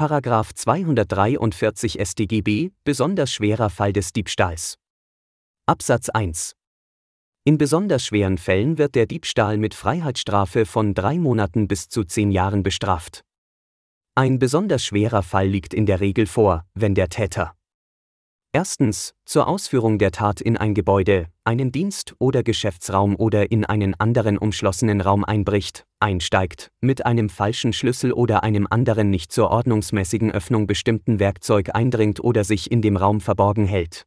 Paragraph 243 StGB, besonders schwerer Fall des Diebstahls. Absatz 1. In besonders schweren Fällen wird der Diebstahl mit Freiheitsstrafe von drei Monaten bis zu zehn Jahren bestraft. Ein besonders schwerer Fall liegt in der Regel vor, wenn der Täter Erstens, zur Ausführung der Tat in ein Gebäude, einen Dienst- oder Geschäftsraum oder in einen anderen umschlossenen Raum einbricht, einsteigt, mit einem falschen Schlüssel oder einem anderen nicht zur ordnungsmäßigen Öffnung bestimmten Werkzeug eindringt oder sich in dem Raum verborgen hält.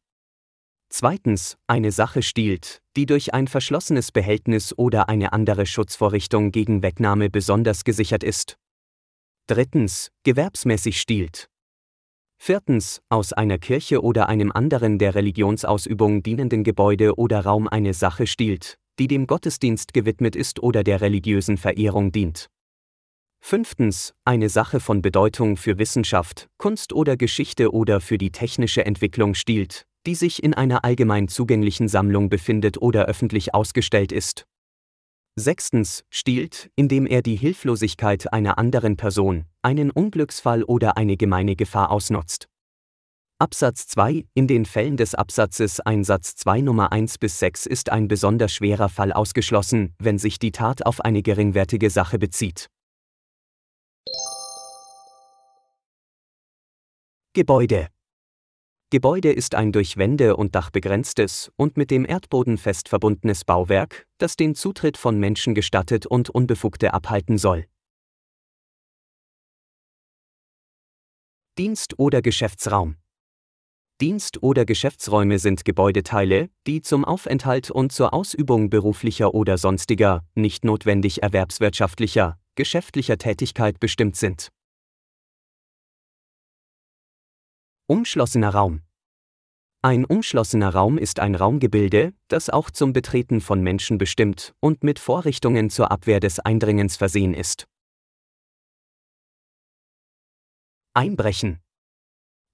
Zweitens, eine Sache stiehlt, die durch ein verschlossenes Behältnis oder eine andere Schutzvorrichtung gegen Wegnahme besonders gesichert ist. Drittens, gewerbsmäßig stiehlt, Viertens, aus einer Kirche oder einem anderen der Religionsausübung dienenden Gebäude oder Raum eine Sache stiehlt, die dem Gottesdienst gewidmet ist oder der religiösen Verehrung dient. Fünftens, eine Sache von Bedeutung für Wissenschaft, Kunst oder Geschichte oder für die technische Entwicklung stiehlt, die sich in einer allgemein zugänglichen Sammlung befindet oder öffentlich ausgestellt ist. Sechstens, stiehlt, indem er die Hilflosigkeit einer anderen Person, einen Unglücksfall oder eine gemeine Gefahr ausnutzt. Absatz 2 In den Fällen des Absatzes 1 Satz 2 Nummer 1 bis 6 ist ein besonders schwerer Fall ausgeschlossen, wenn sich die Tat auf eine geringwertige Sache bezieht. Gebäude Gebäude ist ein durch Wände und Dach begrenztes und mit dem Erdboden fest verbundenes Bauwerk, das den Zutritt von Menschen gestattet und Unbefugte abhalten soll. Dienst- oder Geschäftsraum Dienst- oder Geschäftsräume sind Gebäudeteile, die zum Aufenthalt und zur Ausübung beruflicher oder sonstiger, nicht notwendig erwerbswirtschaftlicher, geschäftlicher Tätigkeit bestimmt sind. Umschlossener Raum Ein umschlossener Raum ist ein Raumgebilde, das auch zum Betreten von Menschen bestimmt und mit Vorrichtungen zur Abwehr des Eindringens versehen ist. Einbrechen.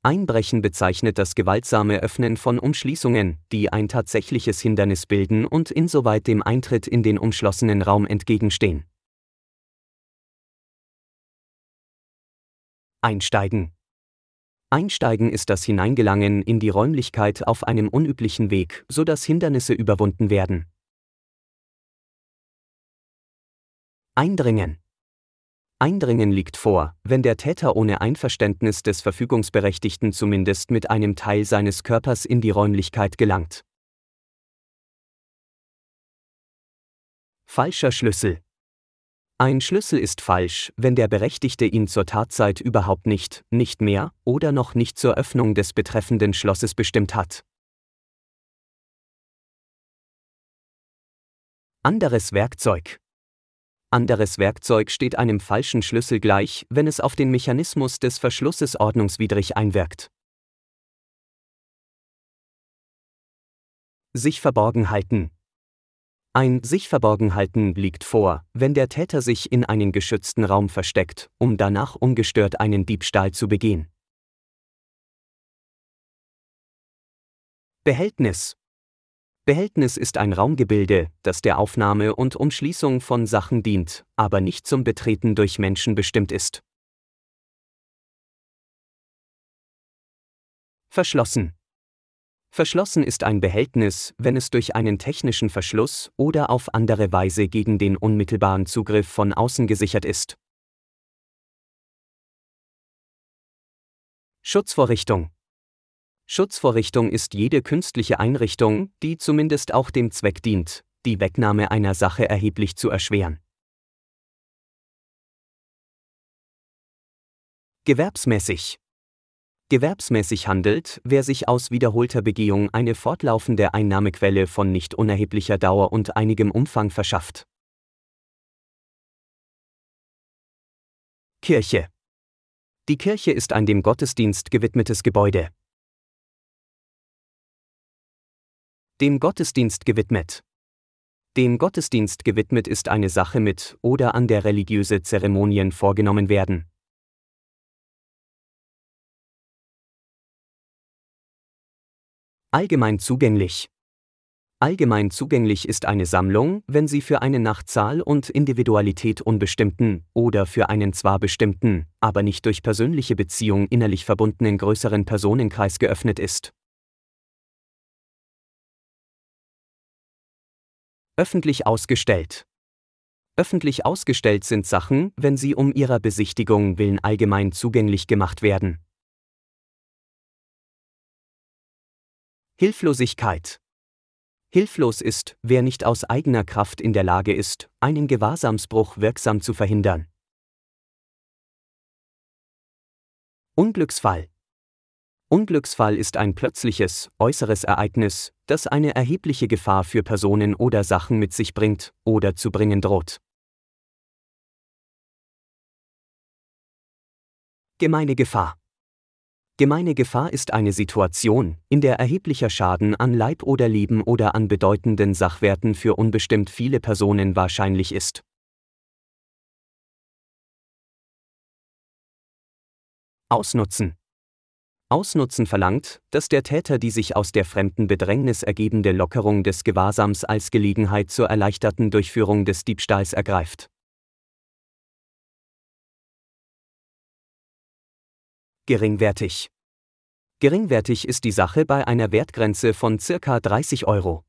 Einbrechen bezeichnet das gewaltsame Öffnen von Umschließungen, die ein tatsächliches Hindernis bilden und insoweit dem Eintritt in den umschlossenen Raum entgegenstehen. Einsteigen. Einsteigen ist das Hineingelangen in die Räumlichkeit auf einem unüblichen Weg, so dass Hindernisse überwunden werden. Eindringen. Eindringen liegt vor, wenn der Täter ohne Einverständnis des Verfügungsberechtigten zumindest mit einem Teil seines Körpers in die Räumlichkeit gelangt. Falscher Schlüssel. Ein Schlüssel ist falsch, wenn der Berechtigte ihn zur Tatzeit überhaupt nicht, nicht mehr oder noch nicht zur Öffnung des betreffenden Schlosses bestimmt hat. Anderes Werkzeug. Anderes Werkzeug steht einem falschen Schlüssel gleich, wenn es auf den Mechanismus des Verschlusses ordnungswidrig einwirkt. Sich verborgen halten. Ein sich verborgen halten liegt vor, wenn der Täter sich in einen geschützten Raum versteckt, um danach ungestört einen Diebstahl zu begehen. Behältnis Behältnis ist ein Raumgebilde, das der Aufnahme und Umschließung von Sachen dient, aber nicht zum Betreten durch Menschen bestimmt ist. Verschlossen. Verschlossen ist ein Behältnis, wenn es durch einen technischen Verschluss oder auf andere Weise gegen den unmittelbaren Zugriff von außen gesichert ist. Schutzvorrichtung Schutzvorrichtung ist jede künstliche Einrichtung, die zumindest auch dem Zweck dient, die Wegnahme einer Sache erheblich zu erschweren. Gewerbsmäßig Gewerbsmäßig handelt, wer sich aus wiederholter Begehung eine fortlaufende Einnahmequelle von nicht unerheblicher Dauer und einigem Umfang verschafft. Kirche Die Kirche ist ein dem Gottesdienst gewidmetes Gebäude. Dem Gottesdienst gewidmet. Dem Gottesdienst gewidmet ist eine Sache mit oder an der religiöse Zeremonien vorgenommen werden. Allgemein zugänglich. Allgemein zugänglich ist eine Sammlung, wenn sie für einen nach Zahl und Individualität unbestimmten oder für einen zwar bestimmten, aber nicht durch persönliche Beziehung innerlich verbundenen größeren Personenkreis geöffnet ist. Öffentlich ausgestellt. Öffentlich ausgestellt sind Sachen, wenn sie um ihrer Besichtigung willen allgemein zugänglich gemacht werden. Hilflosigkeit. Hilflos ist, wer nicht aus eigener Kraft in der Lage ist, einen Gewahrsamsbruch wirksam zu verhindern. Unglücksfall. Unglücksfall ist ein plötzliches, äußeres Ereignis, das eine erhebliche Gefahr für Personen oder Sachen mit sich bringt oder zu bringen droht. Gemeine Gefahr. Gemeine Gefahr ist eine Situation, in der erheblicher Schaden an Leib oder Leben oder an bedeutenden Sachwerten für unbestimmt viele Personen wahrscheinlich ist. Ausnutzen. Ausnutzen verlangt, dass der Täter die sich aus der fremden Bedrängnis ergebende Lockerung des Gewahrsams als Gelegenheit zur erleichterten Durchführung des Diebstahls ergreift. Geringwertig. Geringwertig ist die Sache bei einer Wertgrenze von ca. 30 Euro.